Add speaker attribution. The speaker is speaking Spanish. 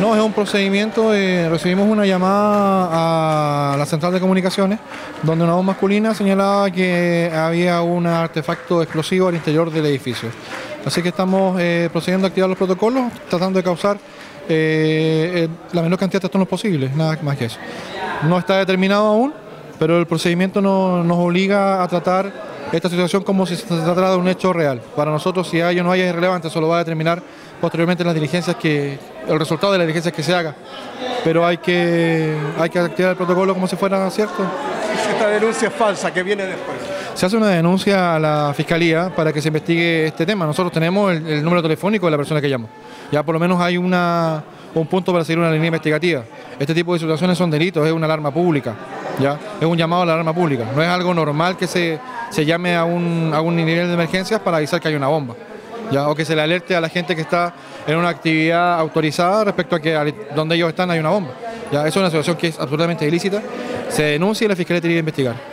Speaker 1: No, es un procedimiento, eh, recibimos una llamada a la central de comunicaciones donde una voz masculina señalaba que había un artefacto explosivo al interior del edificio. Así que estamos eh, procediendo a activar los protocolos, tratando de causar eh, la menor cantidad de trastornos posible, nada más que eso. No está determinado aún, pero el procedimiento no- nos obliga a tratar esta situación como si se tratara de un hecho real. Para nosotros, si hay o no hay es irrelevante, eso lo va a determinar posteriormente en las diligencias que, el resultado de las diligencias que se haga. Pero hay que, hay que activar el protocolo como si fuera cierto.
Speaker 2: Esta denuncia es falsa, ¿qué viene después?
Speaker 1: Se hace una denuncia a la fiscalía para que se investigue este tema. Nosotros tenemos el, el número telefónico de la persona que llamó. Ya por lo menos hay una, un punto para seguir una línea investigativa. Este tipo de situaciones son delitos, es una alarma pública. ¿ya? Es un llamado a la alarma pública. No es algo normal que se, se llame a un, a un nivel de emergencias para avisar que hay una bomba. ¿Ya? O que se le alerte a la gente que está en una actividad autorizada respecto a que donde ellos están hay una bomba. ¿ya? Es una situación que es absolutamente ilícita. Se denuncia y la fiscalía tiene que investigar.